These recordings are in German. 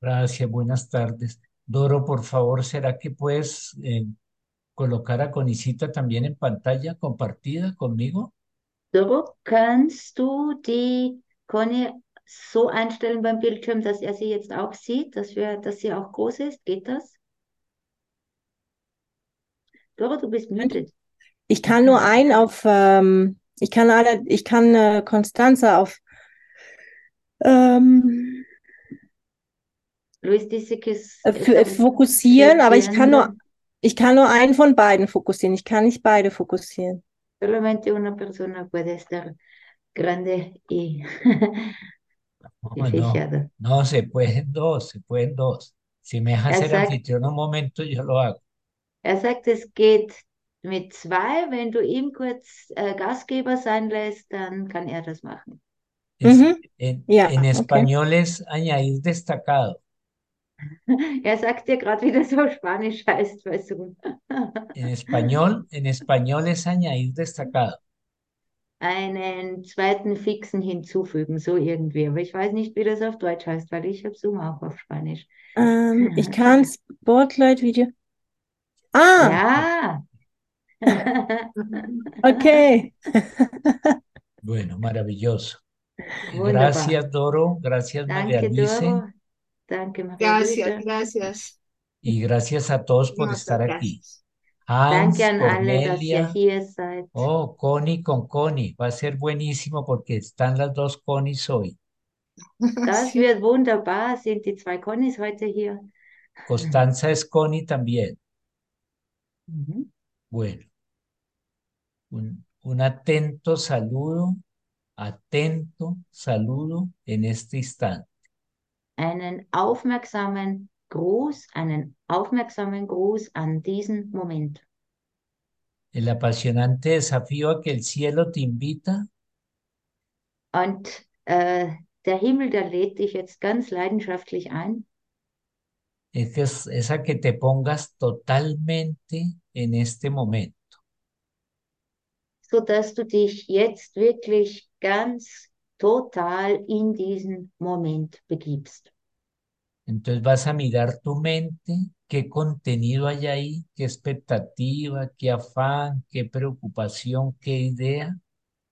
Gracias, buenas tardes. Doro, por favor, ¿será que puedes eh, colocar a Conicita también en pantalla compartida conmigo? Doro, kannst du die Conny so einstellen beim Bildschirm, dass er sie jetzt auch sieht, dass wir, dass sie auch groß ist? Geht das? Doro, du bist muted. Ich kann nur ein auf, ähm, ich kann alle, ich kann äh, Constanza auf ähm, Luis dice que es, äh, es f- äh, fokussieren, aber ich kann nur, ich kann nur einen von beiden fokussieren. Ich kann nicht beide fokussieren. solamente una persona puede estar grande y, y No, no, no, se pueden dos, se pueden dos. Si me deja ser anfitrión un momento, yo lo hago. Er sagt, es geht mit zwei. Wenn du ihm kurz äh, Gastgeber sein lässt, dann kann er das machen. Es- Mhm. en, Ja, en okay. español es añadir destacado. Er sagt dir gerade, wie das auf Spanisch heißt, weißt du. En español, en español es añadir destacado. Einen zweiten Fixen hinzufügen, so irgendwie. Aber ich weiß nicht, wie das auf Deutsch heißt, weil ich habe Zoom auch auf Spanisch. Ähm, ich kann Spotlight-Video. Ah, Ja. okay. Bueno, maravilloso. Wunderbar. Gracias, Doro. Gracias, María Danke, Luise. Doro. Gracias, gracias. Y gracias a todos por Muchas estar aquí. gracias. Hans, Cornelia. hier seid. Oh, Connie con Connie. Va a ser buenísimo porque están las dos Connies hoy. Das wird wunderbar. Sind die zwei Connys heute hier? Constanza es Connie también. Bueno, un, un atento saludo, atento saludo en este instante. Einen aufmerksamen Gruß, einen aufmerksamen Gruß an diesen Moment. El apasionante desafío a que el cielo te invita Und äh, der Himmel, der lädt dich jetzt ganz leidenschaftlich ein, es, que es, es a que te pongas totalmente en este momento. sodass du dich jetzt wirklich ganz total in diesen Moment begibst. Entonces vas a mirar tu mente, qué contenido hay ahí, qué expectativa, qué afán, qué preocupación, qué idea.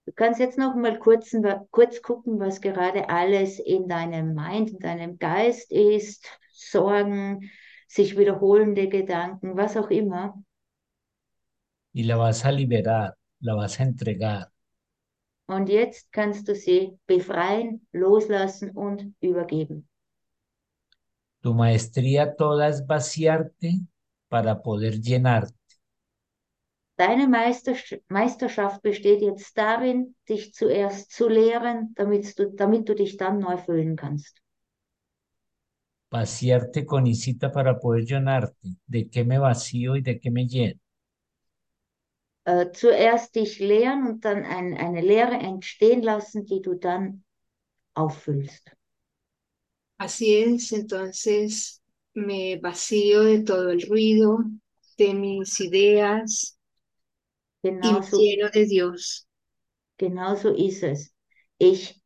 Du kannst jetzt noch mal kurz, kurz gucken, was gerade alles in deinem Mind, in deinem Geist ist, Sorgen, sich wiederholende Gedanken, was auch immer. Y la vas a liberar, la vas a entregar. Und jetzt kannst du sie befreien, loslassen und übergeben. Tu maestría toda es vaciarte para poder llenarte. Deine Meistersch- Meisterschaft besteht jetzt darin, dich zuerst zu lehren, damit du, damit du dich dann neu füllen kannst. Vaciarte con Isita para poder llenarte. ¿De qué me vacío y de qué me lleno? Äh, zuerst dich lehren und dann ein, eine Lehre entstehen lassen, die du dann auffüllst. Así es, entonces me vacío de todo el ruido, de mis ideas y me Genauso, lleno de Dios. genauso ist es. Ich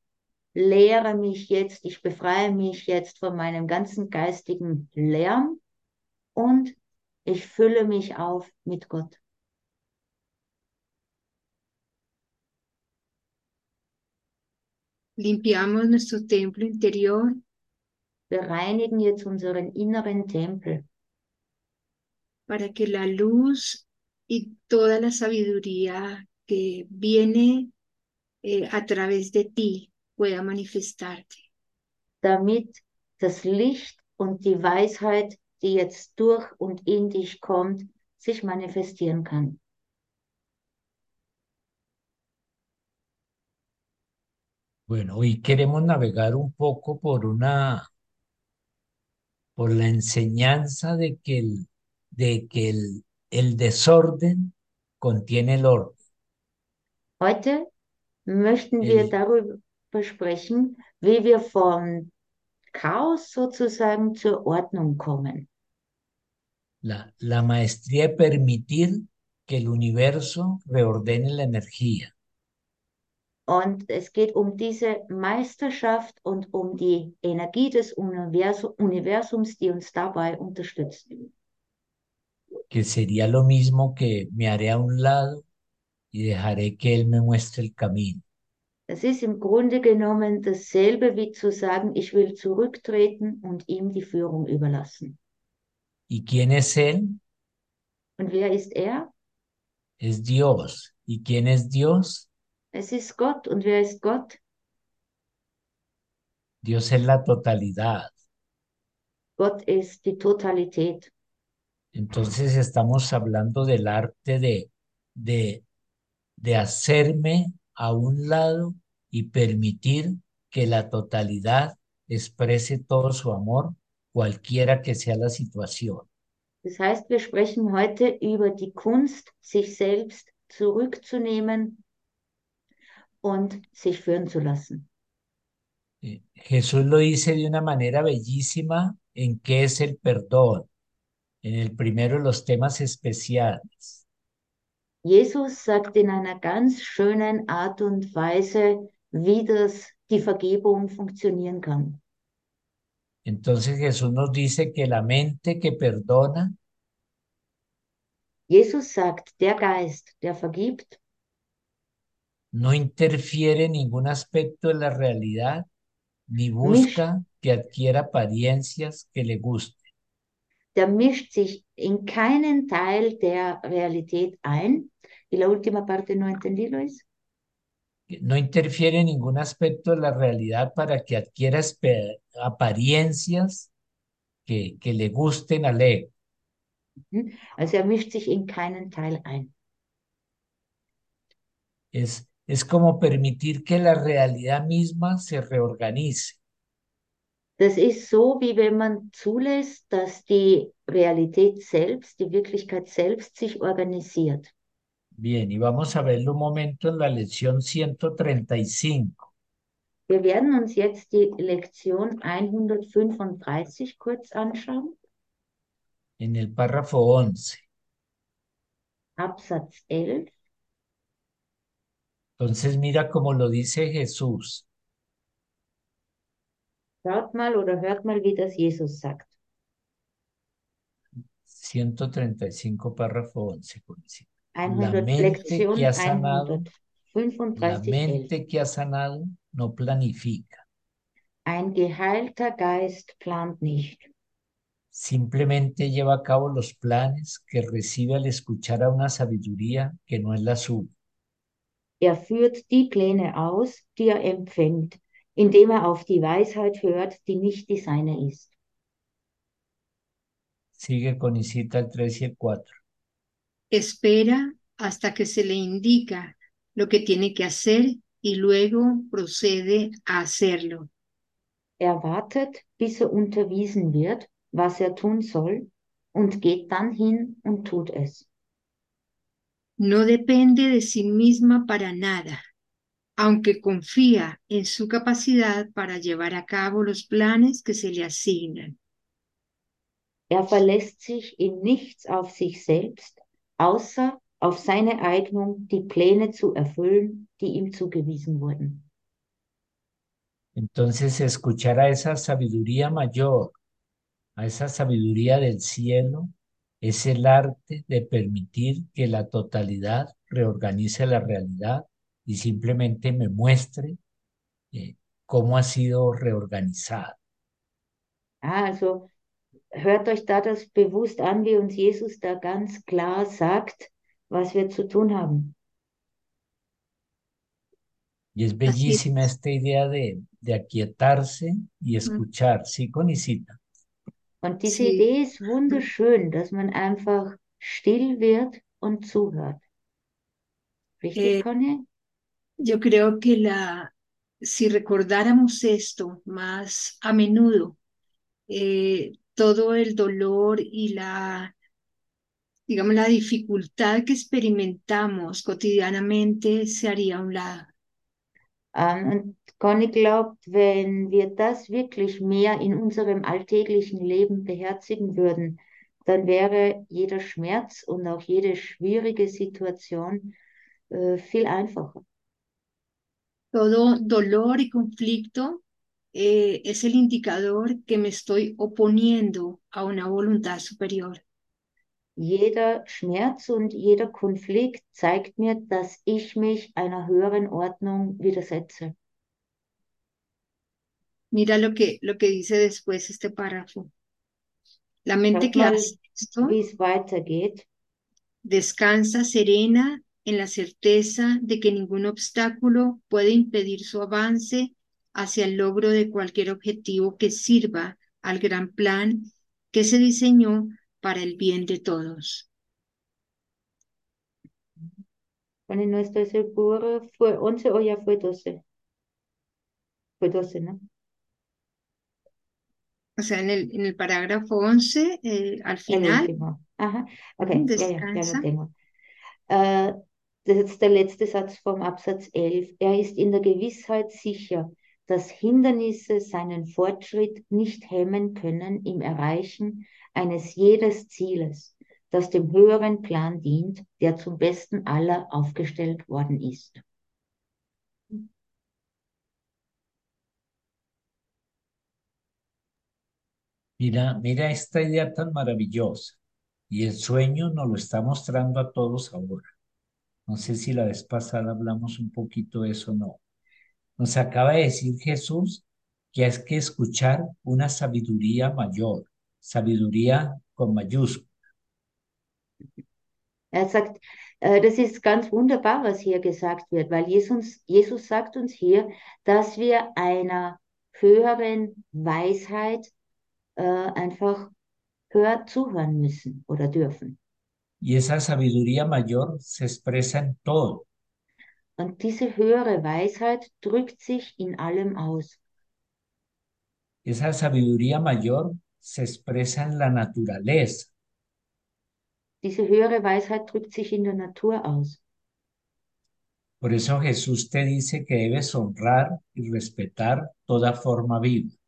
lehre mich jetzt, ich befreie mich jetzt von meinem ganzen geistigen Lärm und ich fülle mich auf mit Gott. Limpiamos nuestro templo interior Wir reinigen jetzt unseren inneren Tempel, para que la luz y toda la sabiduría que viene eh, a través de ti pueda manifestarte. damit das Licht und die Weisheit, die jetzt durch und in dich kommt, sich manifestieren kann. Bueno, hoy queremos navegar un poco por una, por la enseñanza de que el, de que el, el desorden contiene el orden. Heute möchten wir El- darüber sprechen, wie wir vom Chaos sozusagen zur Ordnung kommen. La, la maestría de permitir que el universo reordene la energía. Und es geht um diese Meisterschaft und um die Energie des Universu- Universums, die uns dabei unterstützt. que sería lo mismo que me haré a un lado y dejaré que Él me muestre el camino. Es ist im Grunde genommen dasselbe wie zu sagen, ich will zurücktreten und ihm die Führung überlassen. ¿Y quién es Él? Und wer ist er? Es Dios. ¿Y quién es Dios? Es ist Gott. Und wer ist Gott? Dios es la totalidad. Gott ist die Totalität. Entonces estamos hablando del arte de, de, de hacerme a un lado y permitir que la totalidad exprese todo su amor, cualquiera que sea la situación. Das heißt, wir sprechen heute über die Kunst, sich selbst zurückzunehmen und sich führen zu lassen. Eh, Jesús lo dice de una manera bellísima en qué es el perdón, en el primero de los temas especiales. Jesus sagt in einer ganz schönen Art und Weise, wie das die Vergebung funktionieren kann. Entonces Jesús nos dice que la mente que perdona Jesus sagt, der Geist, der vergibt, no interfiere en ningún aspecto de la realidad ni busca que adquiera apariencias que le gusten. der mischt sich in keinen Teil der Realität ein. Y la última parte no entendí, Luis. No interfiere en ningún aspecto de la realidad para que adquiera apariencias que, que le gusten al ego. Also er mischt sich in keinen Teil ein. Es, es como permitir que la realidad misma se reorganice. Das ist so, wie wenn man zulässt, dass die Realität selbst, die Wirklichkeit selbst sich organisiert. Bien, y vamos a verlo un momento en la lección 135. Wir werden uns jetzt die Lektion 135 kurz anschauen, en el párrafo 11. Absatz 11. Entonces mira cómo lo dice Jesús. Schaut mal oder hört mal, wie das Jesus sagt. 135, párrafo 11. Jovencita. La 100, mente que ha sanado, la 135, 11. mente que ha sanado no planifica, Ein geheilter Geist plant nicht. simplemente lleva a cabo los planes que recibe al escuchar a una sabiduría que no es la suya. Er führt die Pläne aus, die er empfängt, indem er auf die Weisheit hört, die nicht die seine ist. Sigue con Isita el 3 y el 4. Espera hasta que se le indica lo que tiene que hacer y luego procede a hacerlo. Er wartet, bis er unterwiesen wird, was er tun soll, und geht dann hin und tut es. No depende de sí misma para nada, aunque confía en su capacidad para llevar a cabo los planes que se le asignan. Er verlässt sich in nichts auf sich selbst, außer auf seine Eignung, die Pläne zu erfüllen, die ihm zugewiesen wurden. Entonces escuchar a esa sabiduría mayor, a esa sabiduría del cielo, es el arte de permitir que la totalidad reorganice la realidad y simplemente me muestre eh, cómo ha sido reorganizada. Ah, also hört euch da das bewusst an, wie uns Jesus da ganz klar sagt, was wir zu tun haben. Y es bellísima esta idea de, de aquietarse y escuchar, ¿sí, Conicita? Und diese Sie- Idee ist wunderschön, dass man einfach still wird und zuhört. Richtig, Eh, Conny? Yo creo que la, si recordáramos esto más a menudo, eh, todo el dolor y la, digamos, la dificultad que experimentamos cotidianamente se haría a un lado. Und Conny glaubt, wenn wir das wirklich mehr in unserem alltäglichen Leben beherzigen würden, dann wäre jeder Schmerz und auch jede schwierige Situation äh, viel einfacher. Todo dolor y conflicto eh, es el indicador que me estoy oponiendo a una voluntad superior. Jeder Schmerz und jeder Konflikt zeigt mir, dass ich mich einer höheren Ordnung widersetze. Mira lo que, lo que dice después este párrafo. La mente que hace esto descansa serena en la certeza de que ningún obstáculo puede impedir su avance hacia el logro de cualquier objetivo que sirva al gran plan que se diseñó para el bien de todos. Ich no estoy segura, fue 11 o ya fue 12. Fue 12, ¿no? O sea, en el, en el parágrafo 11, eh, al final. Aha, okay, ja, ja, ja, lo tengo. Äh, das ist der letzte Satz vom Absatz 11. Er ist in der Gewissheit sicher, dass Hindernisse seinen Fortschritt nicht hemmen können im Erreichen eines jedes Zieles, das dem höheren Plan dient, der zum Besten aller aufgestellt worden ist. Mira, mira esta idea tan maravillosa. Y el sueño nos lo está mostrando a todos ahora. No sé si la vez pasada hablamos un poquito de eso o no. Nos acaba de decir Jesús que hay que escuchar una sabiduría mayor, sabiduría con mayúscula. Er sagt, äh, das ist ganz wunderbar, was hier gesagt wird, weil Jesus, Jesus sagt uns hier, dass wir einer höheren Weisheit äh, einfach höher zuhören müssen oder dürfen. Y esa sabiduría mayor se expresa en todo. Und diese höhere Weisheit drückt sich in allem aus. Esa sabiduría mayor se expresa en la naturaleza. Diese höhere Weisheit drückt sich in der Natur aus. Por eso Jesús te dice que debes honrar y respetar toda forma viva.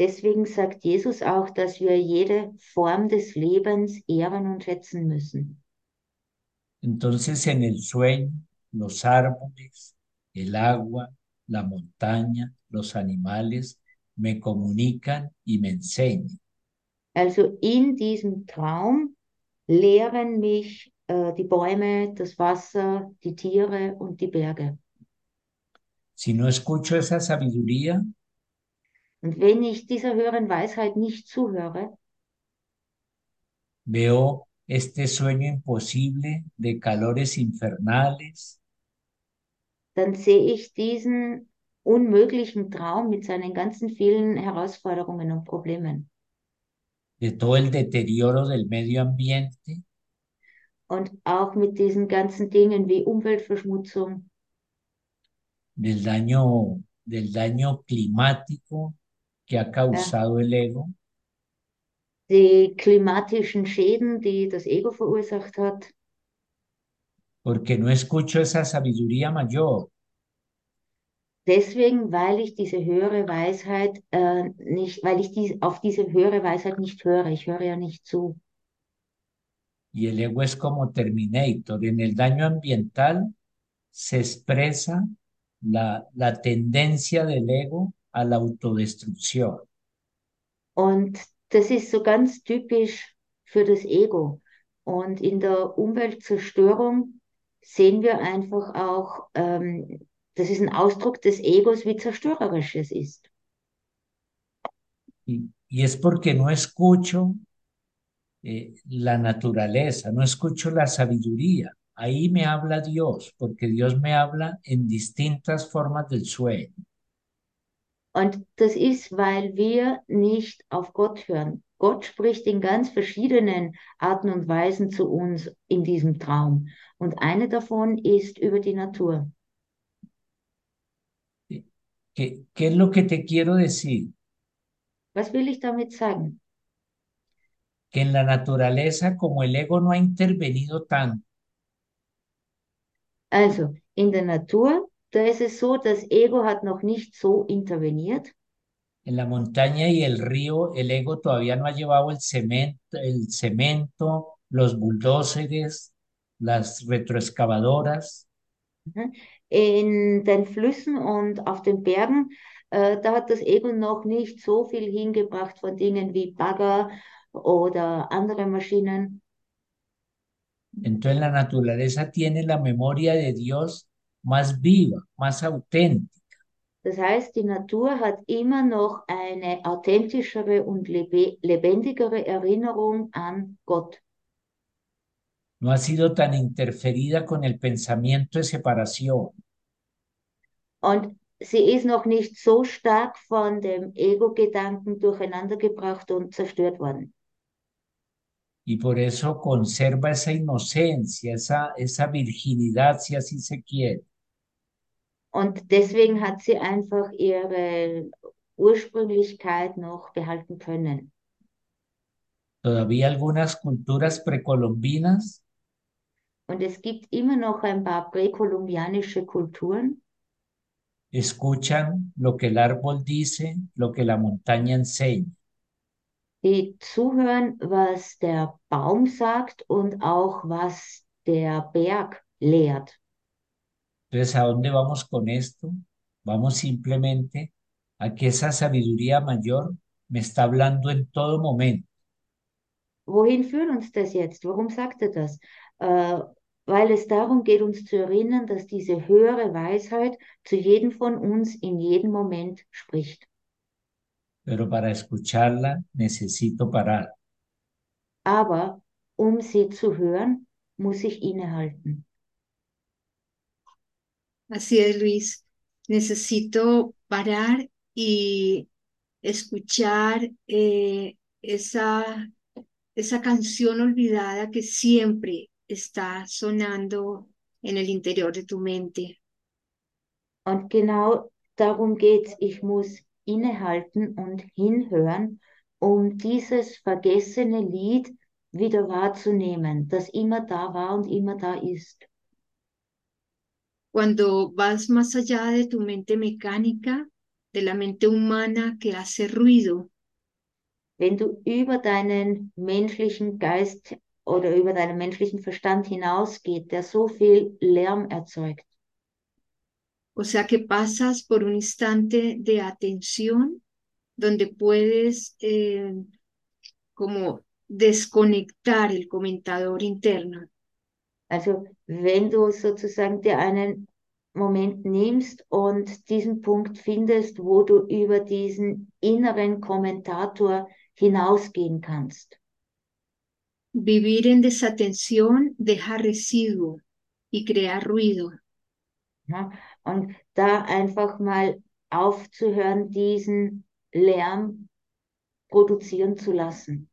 Deswegen sagt Jesus auch, dass wir jede Form des Lebens ehren und schätzen müssen. Entonces en el sueño, los árboles, el agua, la montaña, los animales me comunican y me enseñan. Also in diesem Traum lehren mich äh, die Bäume, das Wasser, die Tiere und die Berge. Si no escucho esa sabiduría, Und wenn ich dieser höheren Weisheit nicht zuhöre, veo este sueño imposible de calores infernales, dann sehe ich diesen unmöglichen Traum mit seinen ganzen vielen Herausforderungen und Problemen. De todo el deterioro del medio ambiente, und auch mit diesen ganzen Dingen wie Umweltverschmutzung, del daño, del daño climático que ha causado el ego, die klimatischen Schäden, die das Ego verursacht hat, porque no escucho esa sabiduría mayor. deswegen, weil ich diese höhere Weisheit äh, nicht, weil ich dies, auf diese höhere Weisheit nicht höre. Ich höre ja nicht zu. Y el ego es como Terminator. En el daño ambiental se expresa la, la tendencia del ego a la autodestrucción. Und das ist so ganz typisch für das Ego. Und in der Umweltzerstörung sehen wir einfach auch, ähm, das ist ein Ausdruck des Egos, wie zerstörerisch es ist. Y, y es porque no escucho eh, la naturaleza, no escucho la sabiduría. Ahí me habla Dios, porque Dios me habla en distintas formas del sueño. Und das ist, weil wir nicht auf Gott hören. Gott spricht in ganz verschiedenen Arten und Weisen zu uns in diesem Traum. Und eine davon ist über die Natur. ¿Qué, qué es lo que te quiero decir? Was will ich damit sagen? Que en la naturaleza, como el ego no ha intervenido tanto, Also, in der Natur, da ist es so, das Ego hat noch nicht so interveniert. en la montaña y el río, el ego todavía no ha llevado el cemento, el cemento, los bulldozers, las retroexcavadoras. In den Flüssen und auf den Bergen, äh, da hat das Ego noch nicht so viel hingebracht von Dingen wie Bagger oder andere Maschinen. Entonces la naturaleza tiene la memoria de Dios más viva, más auténtica. Das heißt, die Natur hat immer noch eine authentischere und lebe lebendigere Erinnerung an Gott. No ha sido tan interferida con el pensamiento de separación. Und sie ist noch nicht so stark von dem Ego-Gedanken durcheinandergebracht und zerstört worden. Y por eso conserva esa inocencia, esa, esa virginidad, si así se quiere. Und deswegen hat sie einfach ihre Ursprünglichkeit noch behalten können. Todavía algunas culturas precolombinas Und es gibt immer noch ein paar präkolumbianische Kulturen, escuchan lo que el árbol dice, lo que la montaña enseña. die zuhören, was der Baum sagt und auch was der Berg lehrt. Entonces, ¿a dónde vamos con esto? Vamos simplemente a que esa sabiduría mayor me está hablando en todo momento. Wohin führt uns das jetzt? Warum sagt er das? Äh, weil es darum geht, uns zu erinnern, dass diese höhere Weisheit zu jedem von uns in jedem Moment spricht. Pero para escucharla necesito parar. Aber um sie zu hören, muss ich innehalten. Así es, Luis. Necesito parar y escuchar eh, esa, esa canción olvidada que siempre está sonando en el interior de tu mente. Und genau darum geht's. Ich muss innehalten und hinhören, um dieses vergessene Lied wieder wahrzunehmen, das immer da war und immer da ist. Cuando vas más allá de tu mente mecánica, de la mente humana que hace ruido, Wenn du über deinen menschlichen Geist oder über deinen menschlichen Verstand hinausgeht, der so viel Lärm erzeugt. o sea que pasas por un instante de atención donde puedes eh, como desconectar el comentador interno. Also wenn du sozusagen dir einen Moment nimmst und diesen Punkt findest, wo du über diesen inneren Kommentator hinausgehen kannst. Vivir en desatención deja residuo y crea ruido. Ja? Und da einfach mal aufzuhören, diesen Lärm produzieren zu lassen.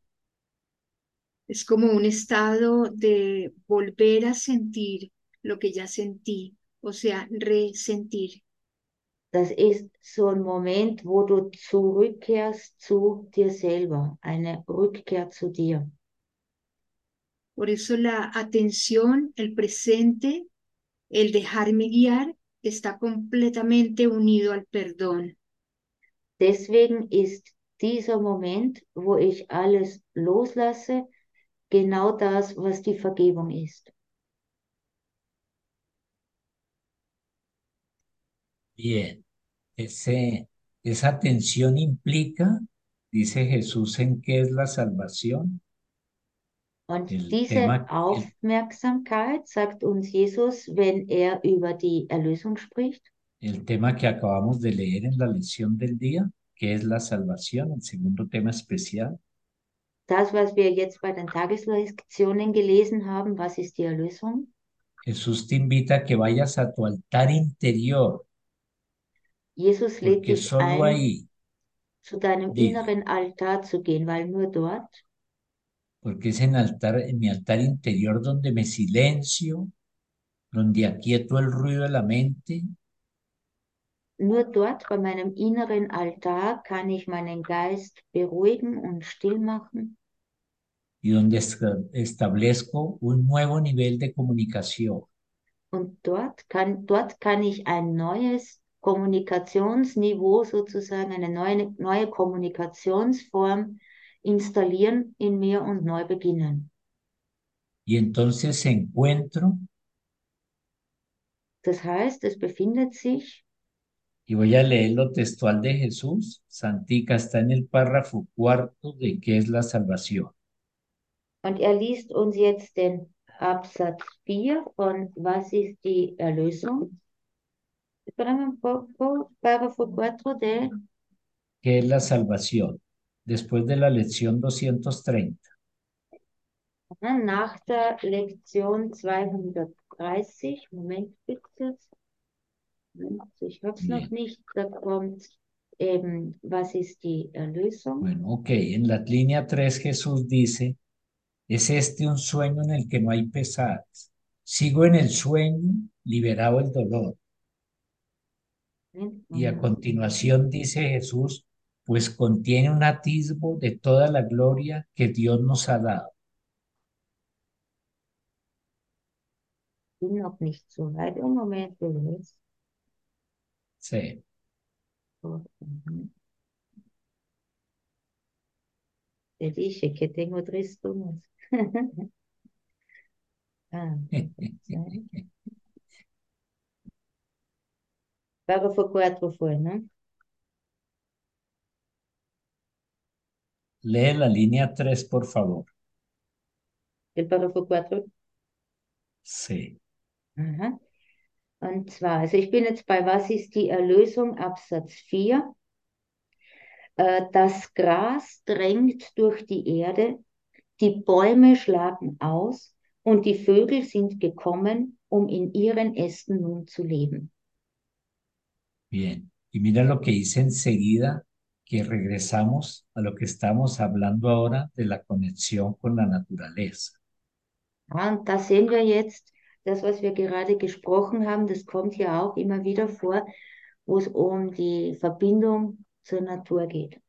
Es como un estado de volver a sentir lo que ya sentí, o sea, resentir. Das ist so ein Moment, wo du zurückkehrst zu dir selber, eine Rückkehr zu dir. Por eso la atención, el presente, el dejarme guiar, está completamente unido al perdón. Deswegen ist dieser Moment, wo ich alles loslasse, genau das, was die Vergebung ist. Bien, ese, esa tensión implica, dice Jesús, en qué es la salvación. Und El diese el- Aufmerksamkeit sagt uns Jesus, wenn er über die Erlösung spricht. El tema que acabamos de leer en la lección del día, que es la salvación, el segundo tema especial. Das, was wir jetzt bei den Tageslektionen gelesen haben, was ist die Erlösung? Jesús te invita a que vayas a tu altar interior, Jesus lädt dich ein, ahí, zu deinem Dime. inneren Altar zu gehen, weil nur dort, porque es en altar, en mi altar interior donde me silencio, donde aquieto el ruido de la mente, nur dort bei meinem inneren Altar kann ich meinen Geist beruhigen und still machen y donde esta- establezco un nuevo nivel de comunicación. und dort kann, dort kann ich ein neues Kommunikationsniveau sozusagen, eine neue, neue Kommunikationsform installieren in mir und neu beginnen. Y entonces encuentro Das heißt, es befindet sich, y voy a leer lo textual de Jesús. Santica está en el párrafo cuarto de qué es la salvación. und er liest uns jetzt den Absatz 4 von Was ist die Erlösung? Espérame párrafo 4 de ¿Qué es la salvación? Después de la lección 230. Aha, Nach der Lektion 230, Moment bitte. Moment, ich habe es noch Bien. nicht, da kommt eben, was ist die Erlösung? Bueno, ok. En la línea 3 Jesús dice, es este un sueño en el que no hay pesares. Sigo en el sueño, liberado el dolor. Y a continuación dice Jesús, pues contiene un atisbo de toda la gloria que Dios nos ha dado. bin noch nicht so weit. Im Moment will ich. Sí. Te dije que tengo tres turnos. Ah. Párrafo 4 fue, ¿no? Lee la línea 3, por favor. El párrafo 4. Sí. Und zwar, also ich bin jetzt bei Was ist die Erlösung, Absatz 4. Äh, das Gras drängt durch die Erde, die Bäume schlagen aus und die Vögel sind gekommen, um in ihren Ästen nun zu leben. Bien. Y mira lo que dice enseguida, que regresamos a lo que estamos hablando ahora de la conexión con la naturaleza. Ja, und da sehen wir jetzt, das, was wir gerade gesprochen haben, das kommt ja auch immer wieder vor, wo es um die Verbindung zur Natur geht.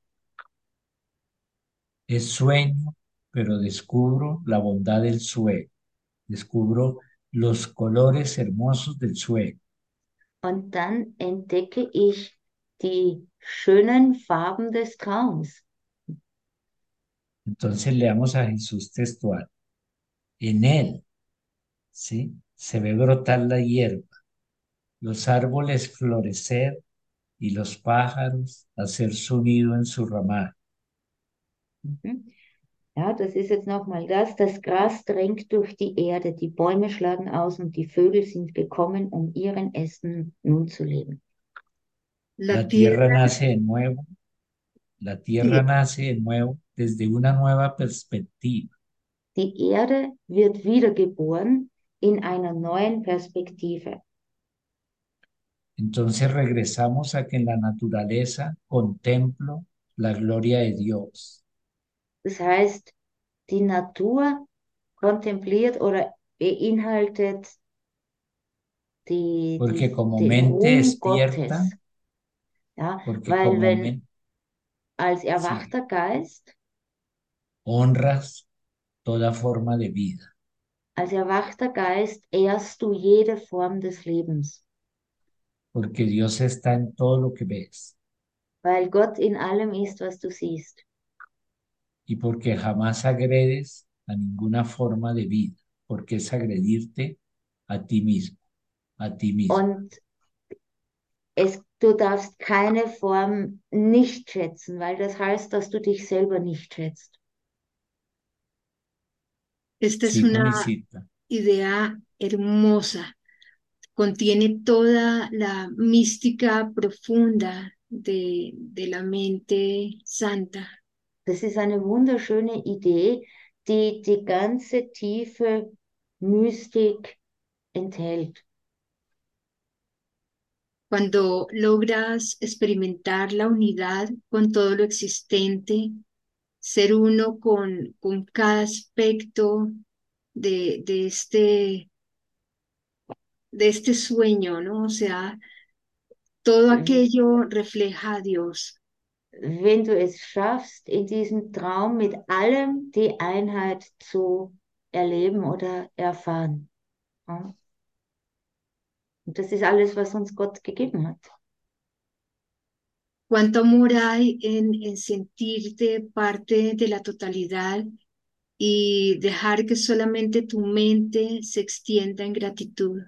Es sueño, pero descubro la bondad del sueño. Descubro los colores hermosos del sueño. Und dann entdecke ich die schönen Farben des Traums. Entonces leamos a Jesús textual. En él, ¿sí? Se ve brotar la hierba, los árboles florecer y los pájaros hacer su nido en su ramal. Mhm. Ja, das ist jetzt nochmal das. Das Gras drängt durch die Erde, die Bäume schlagen aus und die Vögel sind gekommen, um ihren Ästen nun zu leben. La La tierra tierra, nace de nuevo, la tierra nace de nuevo desde una nueva perspectiva. Die Erde wird wiedergeboren in einer neuen Perspektive. Entonces regresamos a que en la naturaleza contemplo la gloria de Dios. Das heißt, die Natur kontempliert oder beinhaltet die, Porque die, como den mente despierta. Ja, weil wenn men- als erwachter Geist, honras toda forma de vida, als erwachter Geist ehrst du jede Form des Lebens, porque Dios está en todo lo que ves weil Gott in allem ist, was du siehst. y porque jamás agredes a ninguna forma de vida, porque es agredirte a ti mismo, a ti mismo. Und es, du darfst keine Form nicht schätzen, weil das heißt, dass du dich selber nicht schätzt. Esta es una idea hermosa. Contiene toda la mística profunda de, de la mente santa. Das ist eine wunderschöne Idee, die die ganze tiefe Mystik enthält. Cuando logras experimentar la unidad con todo lo existente, ser uno con, con cada aspecto de, de este, de este sueño, ¿no? O sea, todo aquello refleja a Dios. Wenn du es schaffst, in diesem Traum mit allem die Einheit zu erleben oder erfahren. Ja. Und das ist alles, was uns Gott gegeben hat. Cuánto amor hay en, en sentirte parte de la totalidad y dejar que solamente tu mente se extienda en gratitud.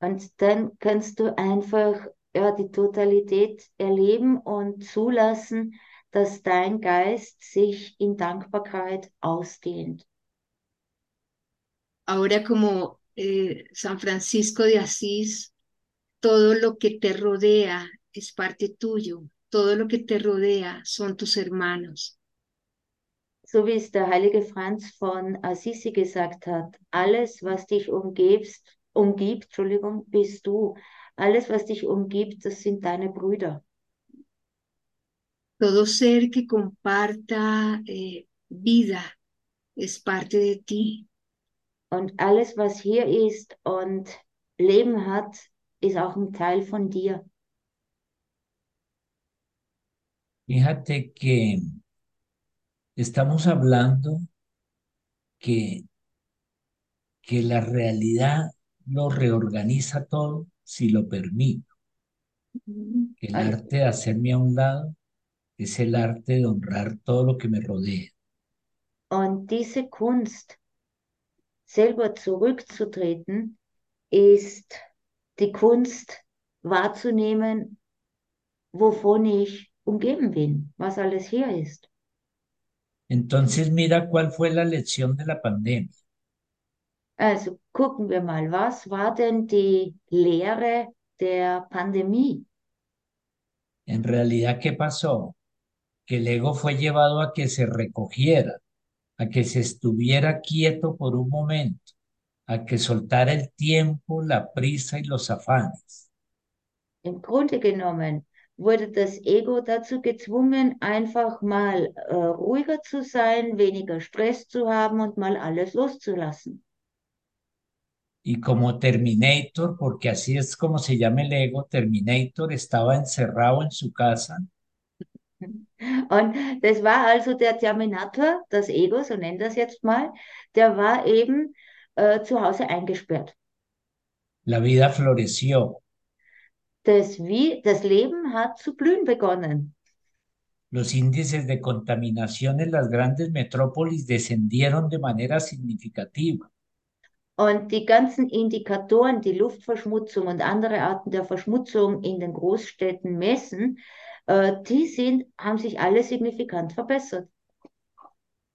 Und dann kannst du einfach ja, die Totalität erleben und zulassen, dass dein Geist sich in Dankbarkeit ausdehnt. Ahora como eh, San Francisco de Asís, todo lo que te rodea es parte tuyo, todo lo que te rodea son tus hermanos. So wie es der heilige Franz von Assisi gesagt hat, alles, was dich umgibst, umgibt, Entschuldigung, bist du. Alles, was dich umgibt, das sind deine Brüder. Todo ser que comparta eh, vida es parte de ti. Und alles, was hier ist und Leben hat, ist auch ein Teil von dir. Fíjate que estamos hablando que, que la realidad lo reorganiza todo si lo permito. El Ay. arte de hacerme a un lado es el arte de honrar todo lo que me rodea. Und diese Kunst, selber zurückzutreten, ist die Kunst wahrzunehmen, wovon ich umgeben bin, was alles hier ist. Entonces mira cuál fue la lección de la pandemia. Also gucken wir mal, was war denn die Lehre der Pandemie? En realidad, ¿qué pasó? Que el ego fue llevado a que se recogiera, a que se estuviera quieto por un momento, a que soltara el tiempo, la prisa y los afanes. Im Grunde genommen wurde das Ego dazu gezwungen, einfach mal äh, ruhiger zu sein, weniger Stress zu haben und mal alles loszulassen. Y como Terminator, porque así es como se llama el ego, Terminator estaba encerrado en su casa Und das war also der Terminator, das Ego, so nennen das jetzt mal, der war eben äh, zu Hause eingesperrt. la vida floreció, Das, wie, das Leben hat zu blühen begonnen. los índices de contaminación en las grandes metrópolis descendieron de manera significativa. Und die ganzen Indikatoren, die Luftverschmutzung und andere Arten der Verschmutzung in den Großstädten messen, äh, die sind, haben sich alle signifikant verbessert.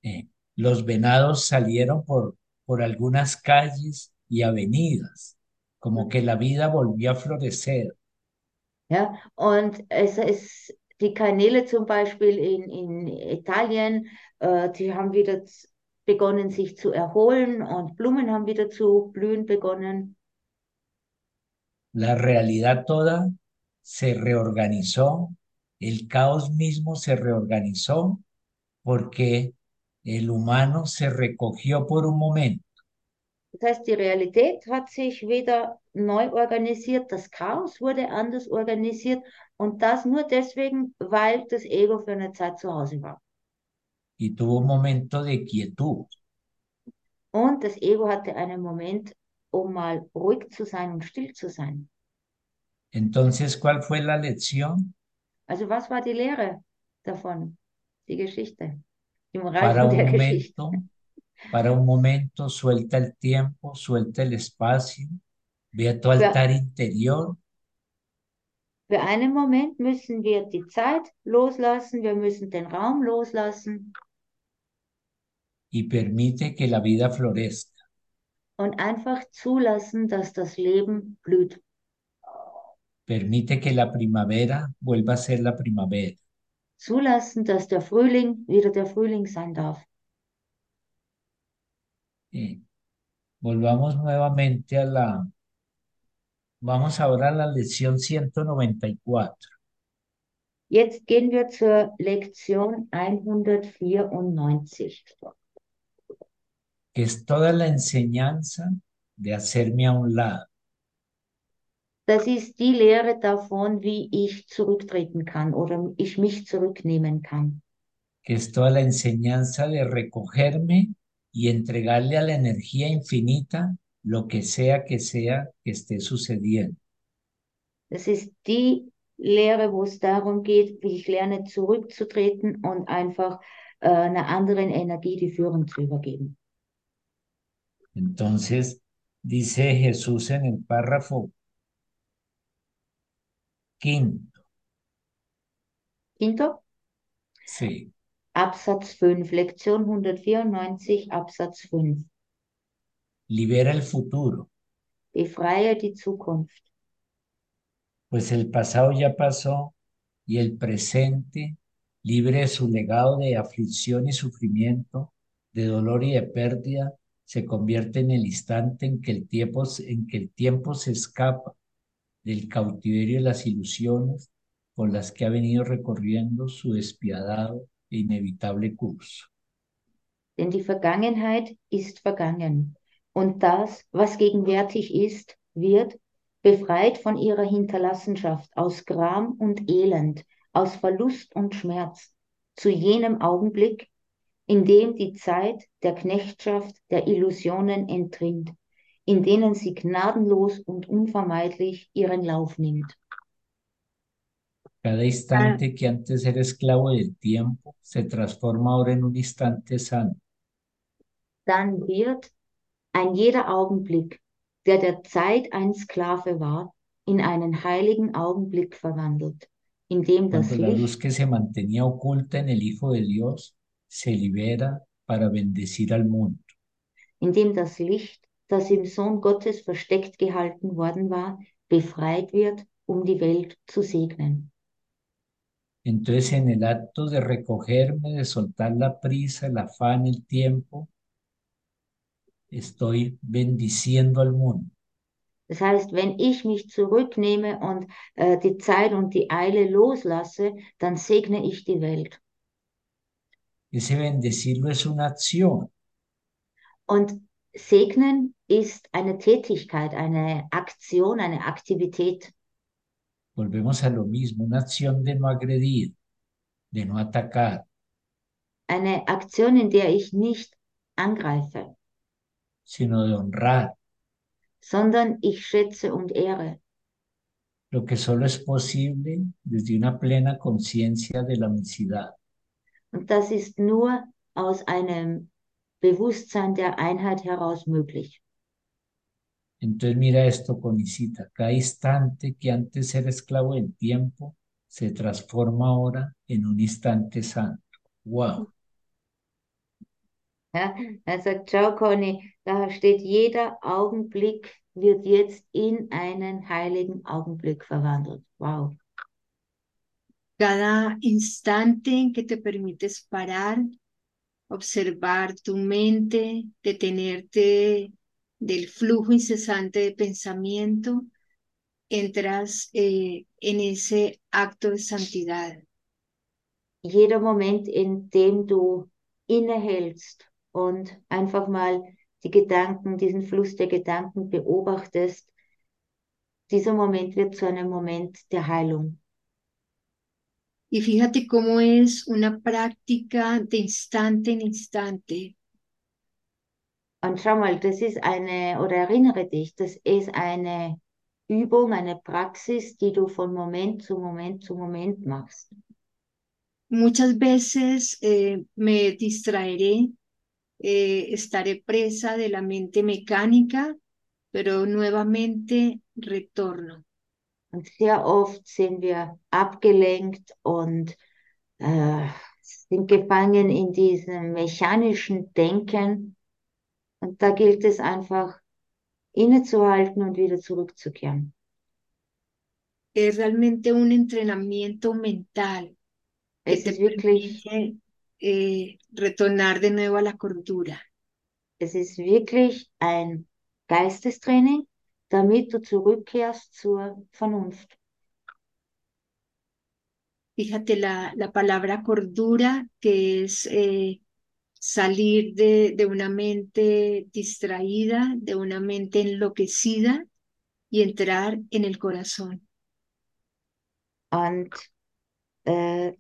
Eh, los venados salieron por, por algunas calles y avenidas, como que la vida volvió a florecer. Ja, und es ist die Kanäle zum Beispiel in, in Italien, äh, die haben wieder begonnen, sich zu erholen und Blumen haben wieder zu blühen begonnen. La realidad toda se reorganizó, el caos mismo se reorganizó porque el humano se recogió por un momento. Das heißt, die Realität hat sich wieder neu organisiert, das Chaos wurde anders organisiert und das nur deswegen, weil das Ego für eine Zeit zu Hause war. y tuvo un momento de quietud. Und das Ego hatte einen Moment, um mal ruhig zu sein und still zu sein. Entonces, ¿cuál fue la lección? Also was war die Lehre davon? Die Geschichte. Im Para Reifen un der Geschichte. momento, para un momento, suelta el tiempo, suelta el espacio, ve a tu altar interior Für einen Moment müssen wir die Zeit loslassen, wir müssen den Raum loslassen y permite que la vida florezca. und einfach zulassen, dass das Leben blüht. Permite que la primavera vuelva a ser la primavera. Zulassen, dass der Frühling wieder der Frühling sein darf. Eh, volvamos nuevamente a la... Vamos ahora a la lección 194. Jetzt gehen wir zur Lektion 194. que es toda la enseñanza de hacerme a un lado. Das ist die Lehre davon, wie ich zurücktreten kann oder ich mich zurücknehmen kann. que es toda la enseñanza de recogerme y entregarle a la energía infinita lo que sea que sea que esté sucediendo. Das ist die Lehre, wo es darum geht, wie ich lerne, zurückzutreten und einfach äh, einer anderen Energie die Führung zu übergeben. Entonces, dice Jesús en el párrafo Quinto, Quinto, sí. Absatz 5, Lektion 194, Absatz 5. Libera el futuro, Befreie die Zukunft, pues el pasado ya pasó y el presente, libre de su legado de aflicción y sufrimiento, de dolor y de pérdida, se convierte en el instante en que el tiempo, en que el tiempo se escapa del cautiverio y las ilusiones con las que ha venido recorriendo su despiadado inevitable curso. denn die Vergangenheit ist vergangen. Und das, was gegenwärtig ist, wird, befreit von ihrer Hinterlassenschaft aus Gram und Elend, aus Verlust und Schmerz, zu jenem Augenblick, in dem die Zeit der Knechtschaft der Illusionen entrinnt, in denen sie gnadenlos und unvermeidlich ihren Lauf nimmt. Cada instante que antes era esclavo del tiempo se transforma ahora en un instante santo. Dann wird ein jeder Augenblick, der der Zeit ein Sklave war, in einen heiligen Augenblick verwandelt, in dem das Cuando la luz Licht que se mantenía oculta en el Hijo de Dios se libera para bendecir al mundo. in dem das Licht, das im Sohn Gottes versteckt gehalten worden war, befreit wird, um die Welt zu segnen. Entonces, en el acto de recogerme, de soltar la prisa, el afán, el tiempo, estoy bendiciendo al mundo. Das heißt, wenn ich mich zurücknehme und äh, die Zeit und die Eile loslasse, dann segne ich die Welt. Ese bendecirlo es una acción. Und segnen ist eine Tätigkeit, eine Aktion, eine Aktivität. Volvemos a lo mismo, una acción de no agredir, de no atacar, Eine Aktion, in der ich nicht angreife, sino de honrar sondern ich schätze und ehre. lo que solo es posible desde una plena conciencia de la unicidad. Und das ist nur aus einem Bewusstsein der Einheit heraus möglich. Entonces mira esto, Conicita, cada instante que antes era esclavo del tiempo se transforma ahora en un instante santo. Wow. Ja, er sagt, schau Conny, da steht jeder Augenblick wird jetzt in einen heiligen Augenblick verwandelt. Wow. Cada instante en que te permites parar, observar tu mente, detenerte del flujo incesante de pensamiento, entras eh, en ese acto de santidad. Jeder Moment, in dem du innehältst und einfach mal die Gedanken, diesen Fluss der Gedanken beobachtest, dieser Moment wird zu einem Moment der Heilung. Y fíjate cómo es una práctica de instante en instante. Und schau mal, das ist eine, oder erinnere dich, das ist eine Übung, eine Praxis, die du von Moment zu Moment zu Moment machst. Muchas veces eh, me distraeré, eh, estaré presa de la mente mecánica, pero nuevamente retorno. Und sehr oft sind wir abgelenkt und äh, sind gefangen in diesem mechanischen Denken. Und da gilt es einfach innezuhalten und wieder zurückzukehren. Es ist wirklich, eh, retornar de nuevo a la cordura. es ist wirklich ein Geistestraining, damit du zurückkehrst zur Vernunft. Fíjate la, la palabra cordura, que es eh, salir de, de una mente distraída, de una mente enloquecida y entrar en el corazón. Und äh,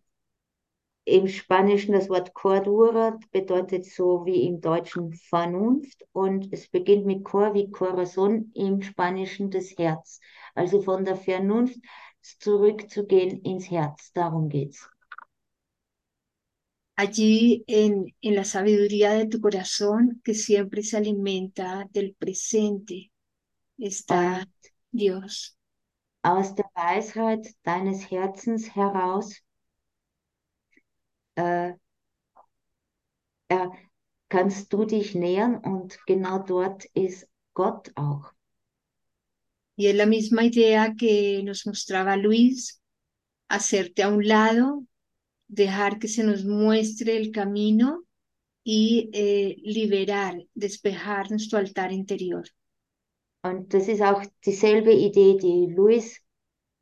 im Spanischen das Wort Cordura bedeutet so wie im Deutschen Vernunft und es beginnt mit Cor wie Corazon im Spanischen das Herz. Also von der Vernunft zurückzugehen ins Herz, darum geht's. Allí en, en la sabiduría de tu corazón, que siempre se alimenta del presente, está Dios. aus der Weisheit deines Herzens heraus äh, äh, kannst du dich nähern und genau dort ist Gott auch. Y es la misma idea que nos mostraba Luis, hacerte a un lado, dejar que se nos muestre el camino y eh, liberar, despejar nuestro altar interior. Und das ist auch dieselbe Idee, die Luis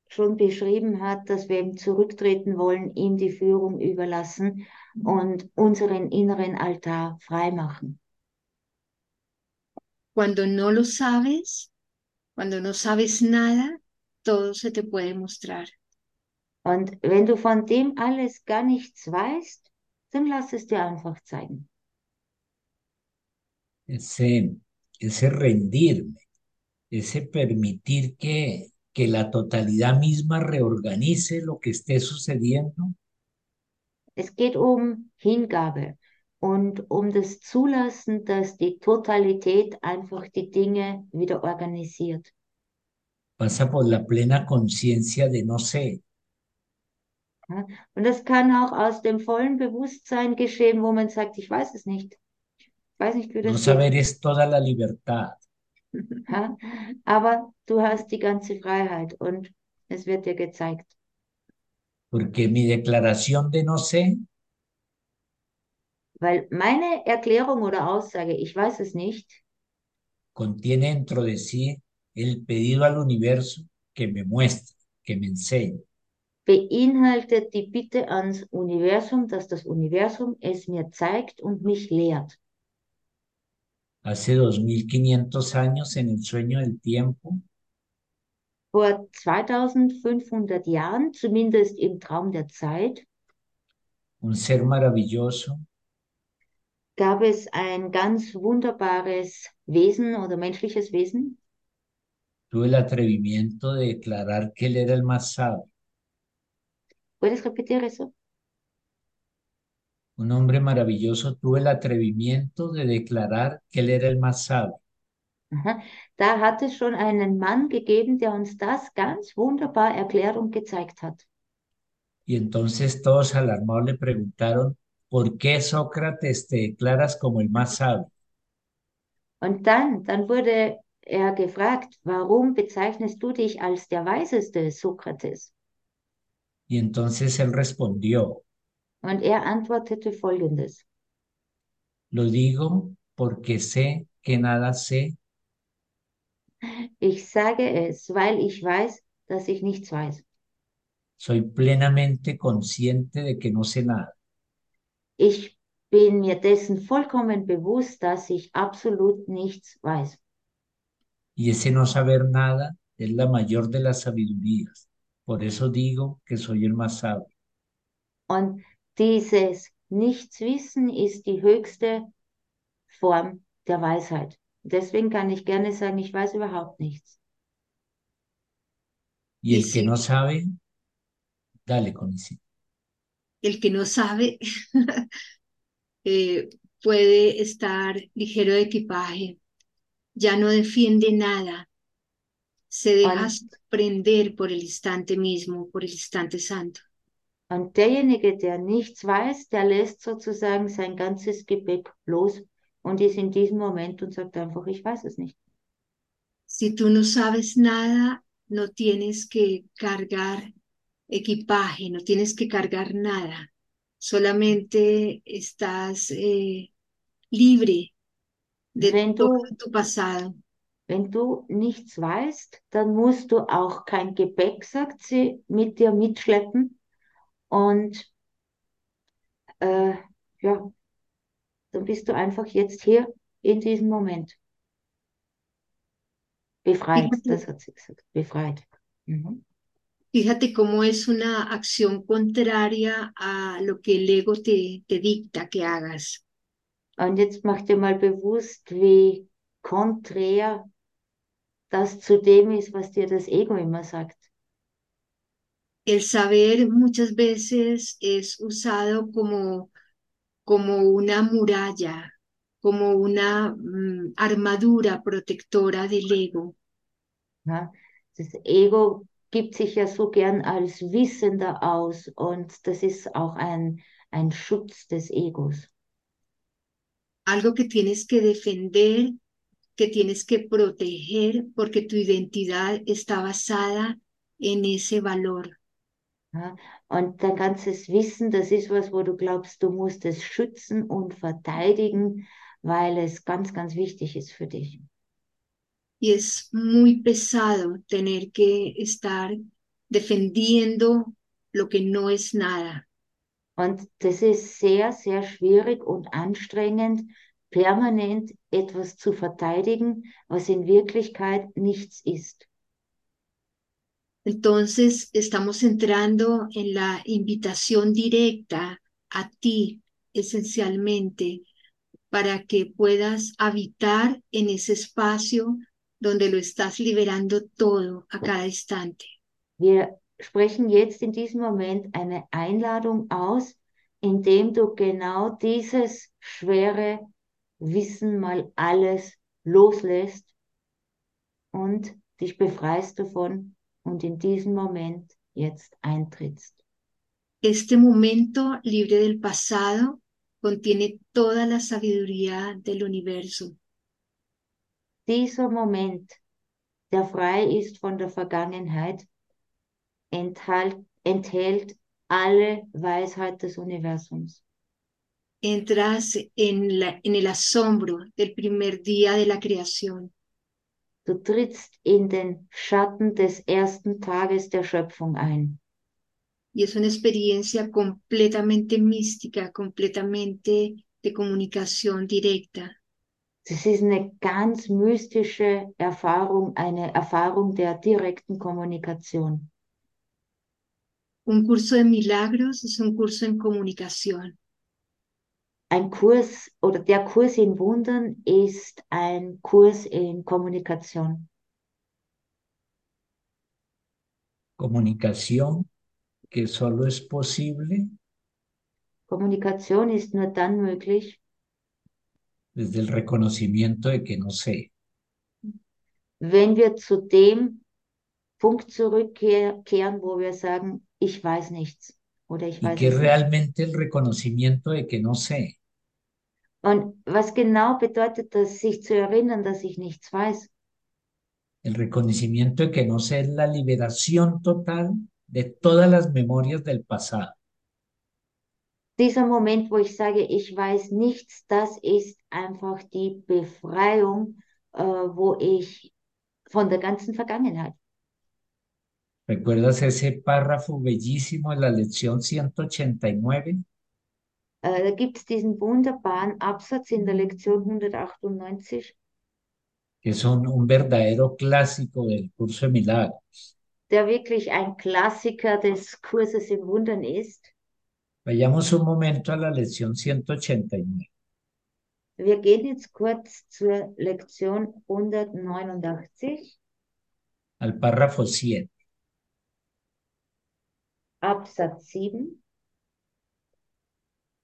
schon beschrieben hat, dass wir ihm zurücktreten wollen, ihm die Führung überlassen und unseren inneren Altar freimachen. Cuando no lo sabes, cuando no sabes nada, todo se te puede mostrar. Und wenn du von dem alles gar nichts weißt, dann lass es dir einfach zeigen. Ese, ese rendirme, ese permitir que, que la totalidad misma reorganice lo que esté sucediendo, Es geht um Hingabe und um das Zulassen, dass die Totalität einfach die Dinge wieder organisiert. pasa por la plena conciencia de no sé? Und das kann auch aus dem vollen Bewusstsein geschehen, wo man sagt, ich weiß es nicht. Ich weiß nicht, wie no das saber geht. es toda la libertad. Ja? Aber du hast die ganze Freiheit und es wird dir gezeigt. Porque mi declaración de no sé Weil meine Erklärung oder Aussage, ich weiß es nicht, contiene dentro de sí el pedido al universo que me muestre, que me enseñe. Beinhaltet die Bitte ans Universum, dass das Universum es mir zeigt und mich lehrt. Hace 2500 años en el sueño del tiempo, Vor 2500 Jahren, zumindest im Traum der Zeit, un ser maravilloso gab es ein ganz wunderbares Wesen oder menschliches Wesen. tuve el atrevimiento de declarar que él era el más sabio, ¿Puedes repetir eso? un hombre maravilloso, tuve el atrevimiento de declarar que él era el más sabio. Aha. Da hat es schon einen Mann gegeben, der uns das ganz wunderbar erklärt und gezeigt hat. Y entonces todos alarmados le preguntaron, ¿por qué Sócrates te declaras como el más sabio? Und dann, dann wurde er gefragt, warum bezeichnest du dich als der Weiseste, Sokrates? Y entonces él respondió, Und er antwortete folgendes. lo digo porque sé que nada sé Ich sage es, weil ich weiß, dass ich nichts weiß. Soy plenamente consciente de que no sé nada. Ich bin mir dessen vollkommen bewusst, dass ich absolut nichts weiß. Y ese no saber nada es la mayor de las sabidurías. Por eso digo que soy el más sabio. Und dieses Nichtswissen ist die höchste Form der Weisheit. Deswegen kann ich gerne sagen, ich weiß überhaupt nichts. Y Y el que sí. no sabe, dale con. El que no sabe eh, puede estar ligero de equipaje, ya no defiende nada, se deja sorprender por el instante mismo, por el instante santo. Und derjenige, der nichts weiß, der lässt sozusagen sein ganzes Gepäck los und ist in diesem Moment und sagt einfach, ich weiß es nicht. Si tú no sabes nada, no tienes que cargar equipaje, no tienes que cargar nada, solamente estás eh, libre de todo tu pasado. Wenn du nichts weißt, dann musst du auch kein Gepäck, sagt sie, mit dir mitschleppen. Und äh, ja, dann bist du einfach jetzt hier in diesem Moment. Befreit, das hat sie gesagt. Befreit. Mhm. Fíjate cómo es una acción contraria a lo que el ego te, te dicta que hagas. Und jetzt mach dir mal bewusst, wie konträr das zu dem ist, was dir das Ego immer sagt. El saber muchas veces es usado como, como una muralla, como una mm, armadura protectora del ego. Ja? Das Ego gibt sich ja so gern als Wissender aus und das ist auch ein, ein Schutz des Egos. Algo que tienes que defender, que tienes que proteger, porque tu identidad está basada en ese valor. Ja? Und dein ganzes Wissen, das ist was, wo du glaubst, du musst es schützen und verteidigen, weil es ganz, ganz wichtig ist für dich. Y es muy pesado tener que estar defendiendo lo que no es nada. Und das ist sehr, sehr schwierig und anstrengend, permanent etwas zu verteidigen, was in Wirklichkeit nichts ist. Entonces estamos entrando en la invitación directa a ti, esencialmente, para que puedas habitar en ese espacio donde lo estás liberando todo a cada instante. Wir sprechen jetzt in diesem Moment eine Einladung aus, indem du genau dieses schwere Wissen mal alles loslässt und dich befreist davon und in diesem Moment jetzt eintrittst. Este momento libre del pasado contiene toda la sabiduría del universo. Dieser Moment, der frei ist von der Vergangenheit, enthält, enthält alle Weisheit des Universums. Entras en, la, en el asombro del primer día de la creación. Du trittst in den Schatten des ersten Tages der Schöpfung ein. Y es una experiencia completamente mística, completamente de comunicación directa. Das ist eine ganz mystische Erfahrung, eine Erfahrung der direkten Kommunikation. Un curso de milagros es un curso en comunicación. Ein Kurs oder der Kurs in Wundern ist ein Kurs in Kommunikation. Comunicación que solo es posible Kommunikation ist nur dann möglich, desde el reconocimiento de que no sé. wenn wir zu dem Punkt zurückkehren, wo wir sagen, ich weiß nichts Y que realmente el reconocimiento de que no sé Und was genau bedeutet das, sich zu erinnern, dass ich nichts weiß? El reconocimiento de que no sé es la liberación total de todas las memorias del pasado. Dieser Moment, wo ich sage, ich weiß nichts, das ist einfach die Befreiung, äh, wo ich von der ganzen Vergangenheit. ¿Recuerdas ese párrafo bellísimo de la lección 189? Äh, da gibt es diesen wunderbaren Absatz in der Lektion 198, que es un, un verdadero clásico del curso de milagros. der wirklich ein Klassiker des Kurses im Wundern ist. Vayamos un momento a la lección 189. Wir gehen jetzt kurz zur Lektion 189, al párrafo 7. Absatz 7.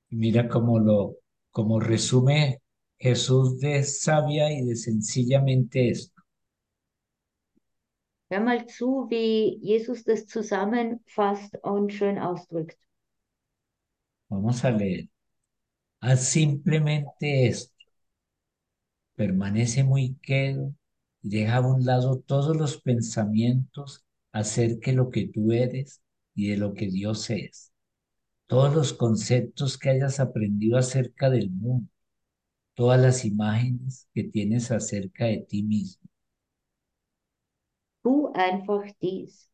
Mira cómo lo, como resume Jesús de sabia y de sencillamente esto. Hör mal zu, wie Jesus das zusammenfasst und schön ausdrückt. Vamos a leer. Haz simplemente esto. Permanece muy quedo y deja a un lado todos los pensamientos acerca de lo que tú eres y de lo que Dios es. Todos los conceptos que hayas aprendido acerca del mundo, todas las imágenes que tienes acerca de ti mismo. Tu einfach dies.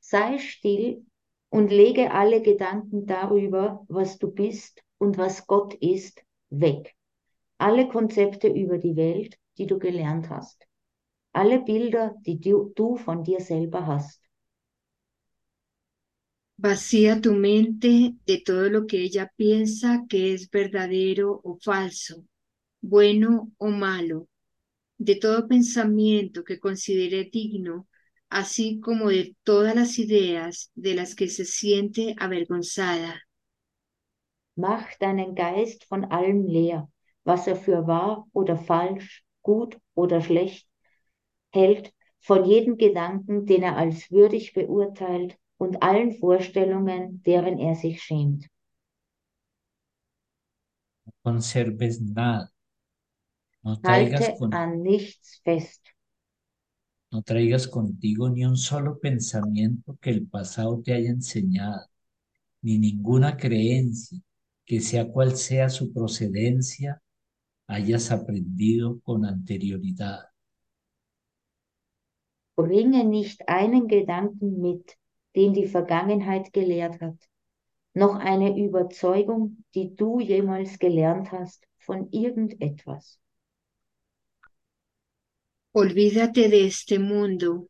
Sei still und lege alle Gedanken darüber, was du bist und was Gott ist, weg. Alle Konzepte über die Welt, die du gelernt hast. Alle Bilder, die du, du von dir selber hast. Vacía tu mente de todo lo que ella piensa que es verdadero o falso, bueno o malo, de todo pensamiento que considere digno, así como de todas las ideas de las que se siente avergonzada. Mach deinen Geist von allem leer, was er für wahr oder falsch, gut oder schlecht hält, von jedem Gedanken, den er als würdig beurteilt und allen Vorstellungen, deren er sich schämt. No conserves nada. No traigas, Halte con- an nichts fest. no traigas contigo ni un solo pensamiento que el pasado te haya enseñado, ni ninguna creencia que sea cual sea su procedencia hayas aprendido con anterioridad. Bringe nicht einen Gedanken mit, den die Vergangenheit gelehrt hat, noch eine Überzeugung, die du jemals gelernt hast von irgendetwas. Olvídate de este mundo,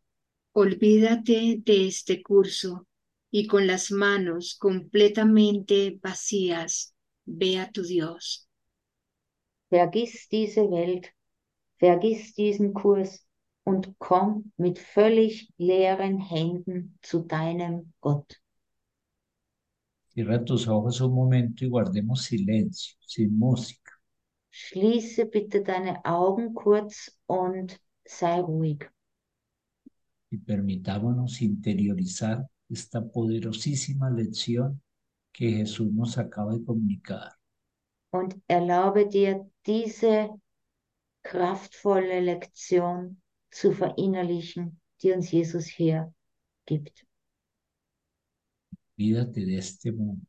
olvídate de este curso. Y con las manos completamente vacías, ve a tu Dios. Vergiss diese Welt, vergiss diesen Kurs und komm mit völlig leeren Händen zu deinem Gott. Cierra tus ojos un momento y guardemos silencio, sin música. Schließe bitte deine Augen kurz und sei ruhig. y permitámonos interiorizar esta poderosísima lección que Jesús nos acaba de comunicar. Und erlaube dir, diese kraftvolle Lektion zu verinnerlichen, die uns Jesus hier gibt. Olvídate de este mundo,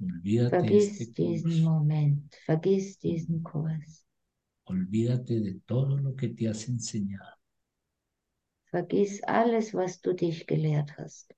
olvídate Vergiss este diesen curso, Moment, vergiss diesen Kurs, olvídate de todo lo que te has enseñado. vergiss alles, was du dich gelehrt hast.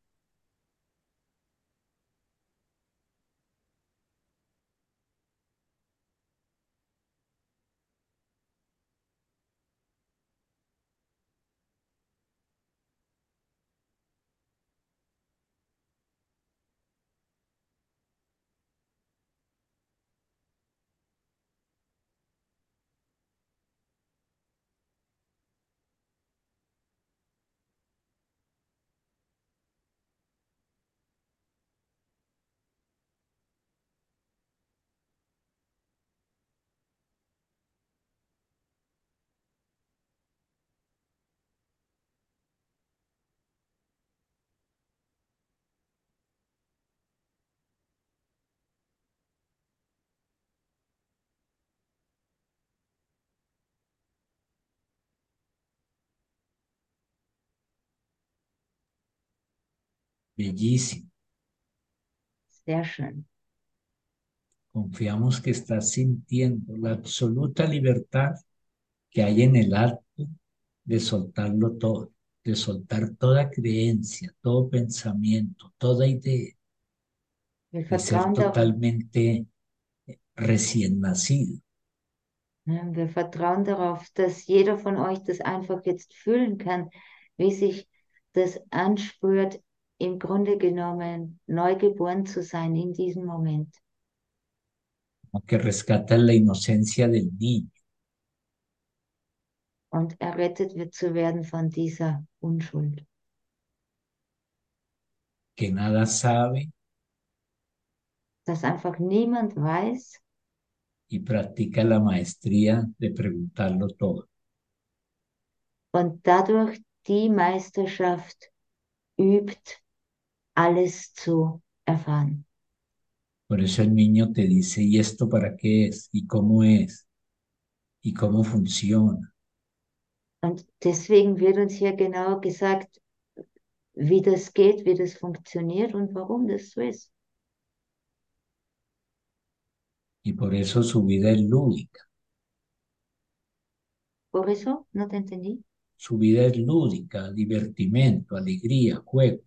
Bellísimo. Sehr schön. Confiamos que estás sintiendo la absoluta libertad que hay en el acto de soltarlo todo, de soltar toda creencia, todo pensamiento, toda idea, de ser totalmente recién nacido. wir vertrauen darauf, dass jeder von euch das einfach jetzt fühlen kann, wie sich das anspürt, im Grunde genommen neu geboren zu sein in diesem Moment. que rescatas la inocencia del niño, und errettet wird zu werden von dieser Unschuld, que nada sabe dass einfach niemand weiß y practica la maestría de preguntarlo todo. und dadurch die Meisterschaft übt, alles zu erfahren. Por eso el niño te dice, ¿y esto para qué es? ¿Y cómo es? ¿Y cómo funciona? Und deswegen wird uns hier genau gesagt, wie das geht, wie das funktioniert und warum das so ist. Y por eso su vida es lúdica. Por eso, no te entendí. Su vida es lúdica, divertimento, alegría, juego.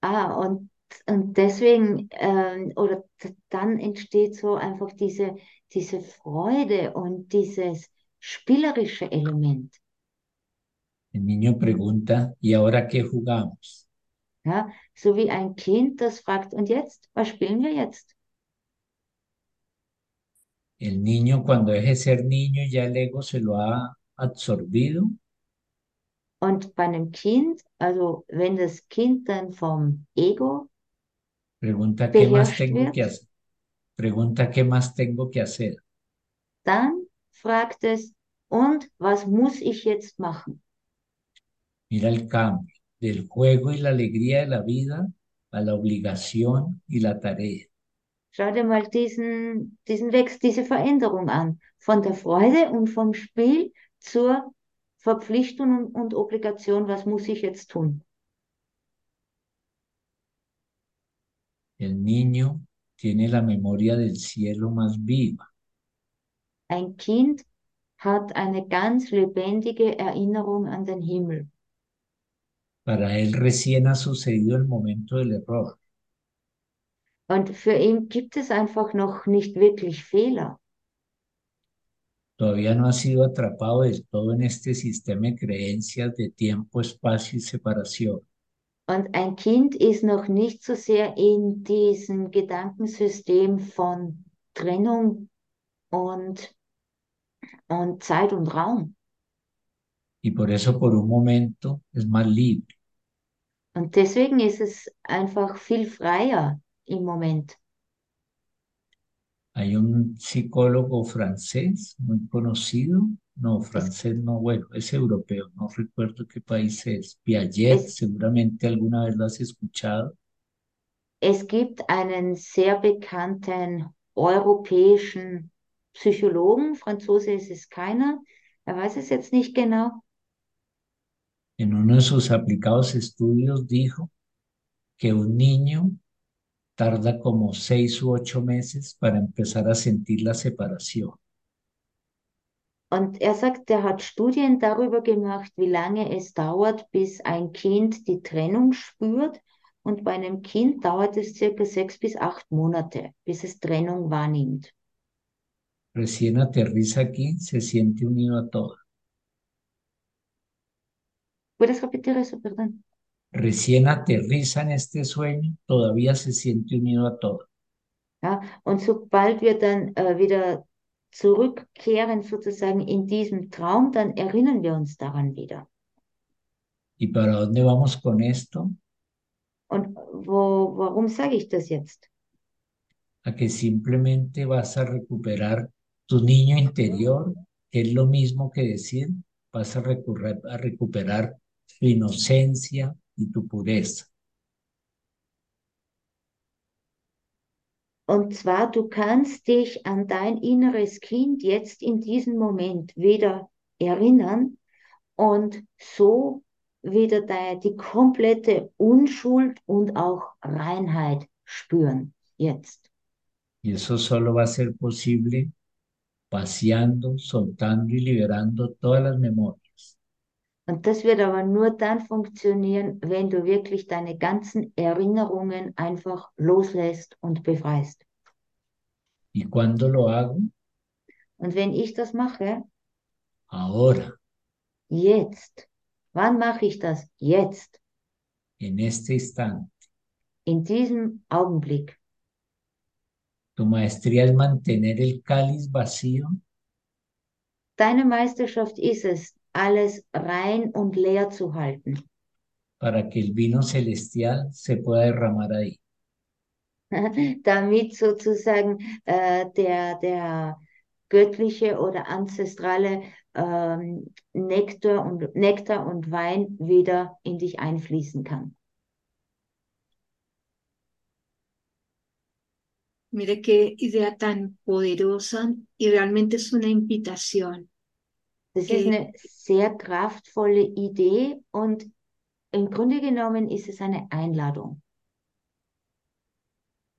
Ah, und, und deswegen, ähm, oder dann entsteht so einfach diese, diese Freude und dieses spielerische Element. El niño pregunta, ¿y ahora qué jugamos? Ja, so wie ein Kind, das fragt, und jetzt, was spielen wir jetzt? El niño cuando deje de ser niño ya el ego se lo ha absorbido, Und bei einem Kind, also wenn das Kind dann vom Ego pregunta, ¿qué más tengo que wird, hacer? Pregunta, ¿qué más tengo que hacer? dann fragt es, und was muss ich jetzt machen? Mira el cambio del juego y la alegría de la vida a la obligación y la tarea. Schau dir mal diesen, diesen Wechsel, diese Veränderung an. Von der Freude und vom Spiel zur Verpflichtung und, Obligation. Was muss ich jetzt tun? El niño tiene la memoria del cielo más viva. Ein Kind hat eine ganz lebendige Erinnerung an den Himmel. Para él recién ha sucedido el momento del error. Und für ihn gibt es einfach noch nicht wirklich Fehler. Todavía no ha sido atrapado del todo en este sistema de creencias de tiempo, espacio y separación. Und ein Kind ist noch nicht so sehr in diesem Gedankensystem von Trennung und, und Zeit und Raum. Y por eso por un momento es más libre. Und deswegen ist es einfach viel freier im Moment. Hay un psicólogo francés muy conocido, no, francés no, bueno, es europeo, no recuerdo qué país es, Piaget, Es- seguramente alguna vez lo has escuchado, Es gibt einen sehr bekannten europäischen Psychologen, Franzose ist es keiner, er weiß es jetzt nicht genau, en uno de sus aplicados estudios dijo que un niño tarda como seis u ocho meses para empezar a sentir la separación. Und er sagt, er hat Studien darüber gemacht, wie lange es dauert, bis ein Kind die Trennung spürt. Und bei einem Kind dauert es circa sechs bis acht Monate, bis es Trennung wahrnimmt. Recién aterriza aquí, se siente unido a todo. ¿Puedes repetir eso, perdón? Recién aterriza en este sueño, todavía se siente unido a todo. Ja, und sobald wir dann äh, wieder zurückkehren, sozusagen in diesem Traum, dann erinnern wir uns daran wieder. ¿Y para dónde vamos con esto? Und wo, warum sage ich das jetzt? A que simplemente vas a recuperar tu niño interior, que es lo mismo que decir, vas a, a recuperar tu inocencia y tu pureza. Und zwar, du kannst dich an dein inneres Kind jetzt in diesem Moment wieder erinnern und so wieder de- die komplette Unschuld und auch Reinheit spüren jetzt. Y eso solo va a ser posible paseando, soltando y liberando todas las memorias. Und das wird aber nur dann funktionieren, wenn du wirklich deine ganzen Erinnerungen einfach loslässt und befreist. ¿Y cuándo lo hago? Und wenn ich das mache, Ahora, jetzt. Wann mache ich das? Jetzt. en este instante. In diesem Augenblick. Tu maestría es mantener el cáliz vacío Deine Meisterschaft ist es, alles rein und leer zu halten, para que el vino celestial se pueda derramar ahí. damit sozusagen äh, der, der göttliche oder ancestrale ähm, Nektar, und, Nektar und Wein wieder in dich einfließen kann. Mire qué idea tan poderosa y realmente es una invitación. Das ist eine sehr kraftvolle Idee und im Grunde genommen ist es eine Einladung.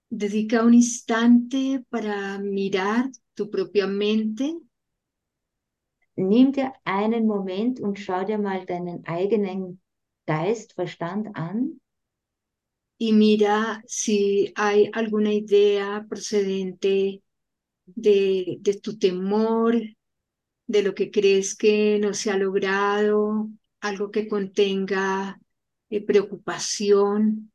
Dedica un instante para mirar tu propia mente. Nimm dir einen Moment und schau dir mal deinen eigenen Geist, Verstand an. Y mira si hay alguna idea procedente de, de tu temor, de lo que crees que no se ha logrado, algo que contenga eh, preocupación.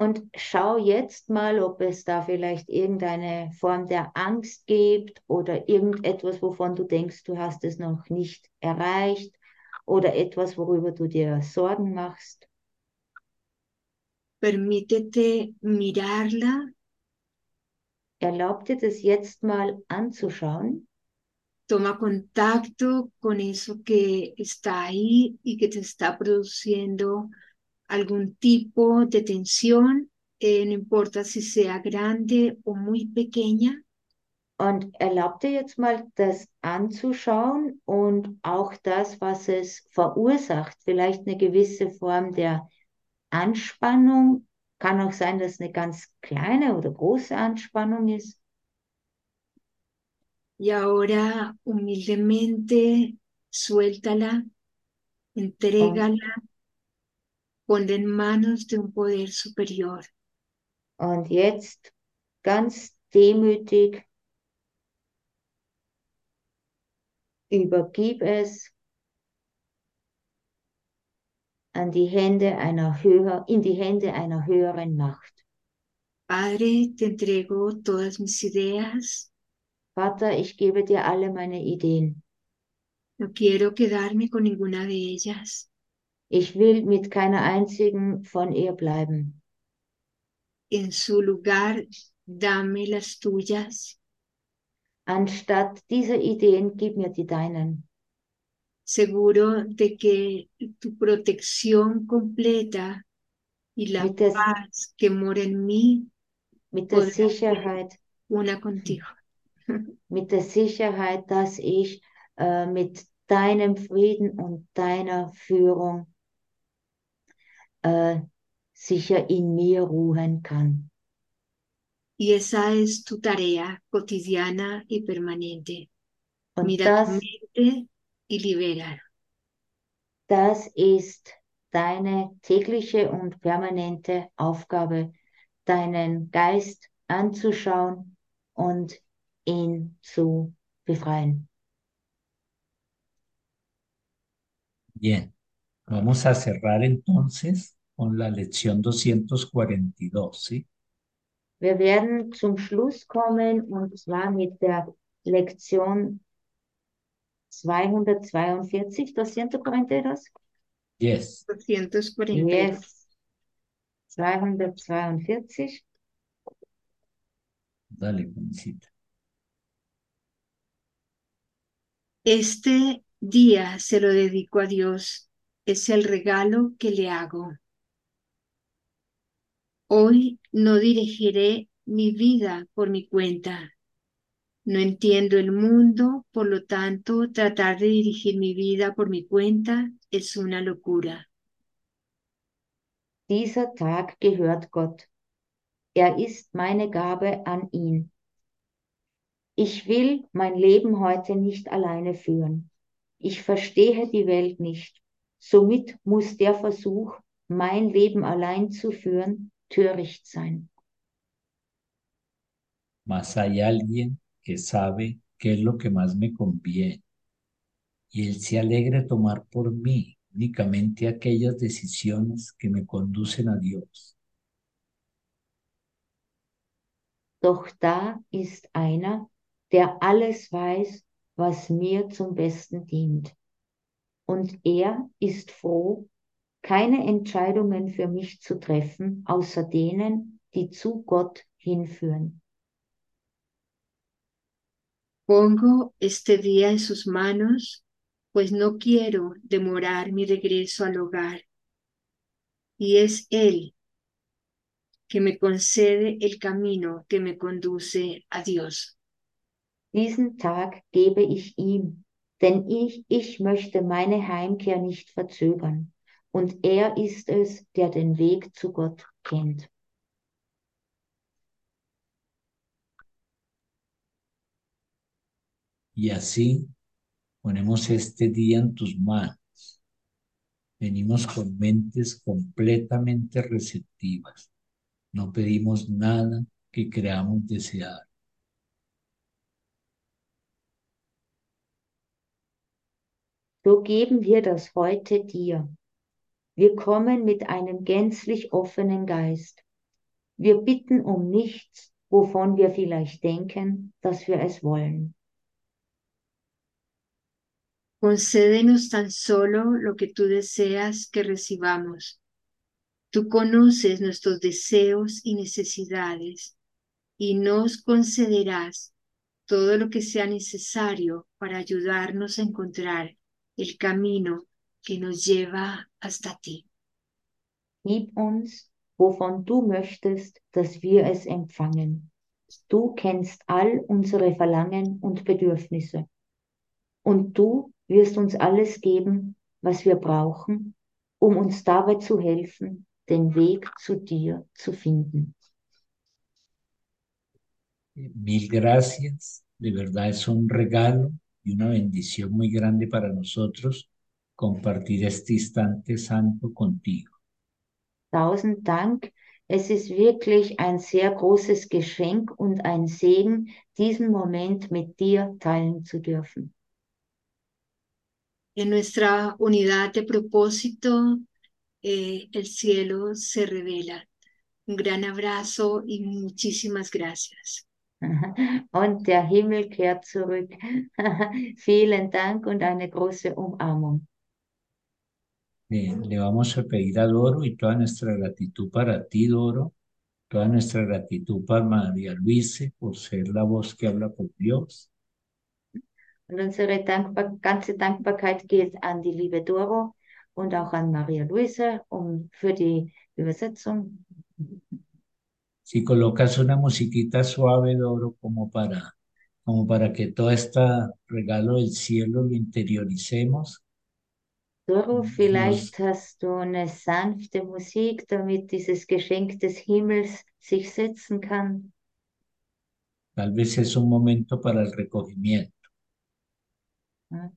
und schau jetzt mal, ob es da vielleicht irgendeine Form der Angst gibt oder irgendetwas, wovon du denkst, du hast es noch nicht erreicht oder etwas, worüber du dir Sorgen machst. Permítete mirarla Erlaub dir das jetzt mal anzuschauen toma contacto con eso que está ahí y que te está produciendo algún tipo de tensión, eh, no importa si sea grande o muy pequeña. Und erlaub dir jetzt mal, das anzuschauen und auch das, was es verursacht. Vielleicht eine gewisse Form der Anspannung. Kann auch sein, dass eine ganz kleine oder große Anspannung ist. Y ahora humildemente suéltala, entrégala, ponla en manos de un poder superior. Und jetzt ganz demütig übergib es an die Hände einer höher, in die Hände einer höheren Macht. Padre, te entrego todas mis ideas. Vater, ich gebe dir alle meine Ideen. No quiero quedarme con ninguna de ellas. Ich will mit keiner einzigen von ihr bleiben. En su lugar, dame las tuyas. Anstatt dieser Ideen, gib mir die deinen. Seguro de que tu protección completa y la Mit der, paz que mora en mí mit der Sicherheit, una contigo. mit der Sicherheit, dass ich äh, mit deinem Frieden und deiner Führung äh, sicher in mir ruhen kann. Y esa es tu tarea cotidiana y permanente. Und Mira tu das, mente y libera. das ist deine tägliche und permanente Aufgabe, deinen Geist anzuschauen und ihn zu befreien. Bien, vamos a cerrar entonces con la lección 242, ¿sí? Wir werden zum Schluss kommen und zwar mit der Lektion 242, 242. Yes. 242. Yes. 242. Dale, Juancita. Este día se lo dedico a Dios. Es el regalo que le hago. Hoy no dirigiré mi vida por mi cuenta. No entiendo el mundo, por lo tanto, tratar de dirigir mi vida por mi cuenta es una locura. Dieser Tag gehört Gott. Er ist meine Gabe an ihn. Ich will mein Leben heute nicht alleine führen. Ich verstehe die Welt nicht. Somit muss der Versuch, mein Leben allein zu führen, töricht sein. Mas hay alguien que sabe qué es lo que más me conviene. Y él se alegra tomar por mí únicamente aquellas decisiones que me conducen a Dios. Doch da ist einer, der alles weiß, was mir zum Besten dient. Und er ist froh, keine Entscheidungen für mich zu treffen, außer denen, die zu Gott hinführen. Pongo este día en sus manos, pues no quiero demorar mi regreso al hogar. Y es Él que me concede el camino que me conduce a Dios. Diesen Tag gebe ich ihm, denn ich, ich möchte meine Heimkehr nicht verzögern. Und er ist es, der den Weg zu Gott kennt. Y así ponemos este día en tus manos. Venimos con mentes completamente receptivas. No pedimos nada que creamos desear. So geben wir das heute dir. Wir kommen mit einem gänzlich offenen Geist. Wir bitten um nichts, wovon wir vielleicht denken, dass wir es wollen. Concédenos tan solo lo que tú deseas que recibamos. Tú conoces nuestros deseos y necesidades y nos concederás todo lo que sea necesario para ayudarnos a encontrar el camino que nos lleva hasta ti. Gib uns, wovon du möchtest, dass wir es empfangen. Du kennst all unsere Verlangen und Bedürfnisse. Und du wirst uns alles geben, was wir brauchen, um uns dabei zu helfen, den Weg zu dir zu finden. Mil gracias. De verdad es un regalo y una bendición muy grande para nosotros compartir este instante santo contigo. Tausend Dank. Es ist wirklich ein sehr großes Geschenk und ein Segen, diesen Moment mit dir teilen zu dürfen. En nuestra unidad de propósito, eh, el cielo se revela. Un gran abrazo y muchísimas gracias. Und der Himmel kehrt zurück. Vielen Dank und eine große Umarmung. Le, le vamos a pedir a Doro y toda nuestra gratitud para ti, Doro, toda nuestra gratitud para María Luise por ser la voz que habla por Dios. Und unsere Dankbar ganze Dankbarkeit geht an die liebe Doro und auch an Maria Luise um, für die Übersetzung. Si colocas una musiquita suave, Doro, como para, como para que todo este regalo del cielo lo interioricemos. Doro, Nos- vielleicht hast du eine sanfte Musik, damit dieses Geschenk des Himmels sich setzen kann. Tal vez es un momento para el recogimiento. Ja,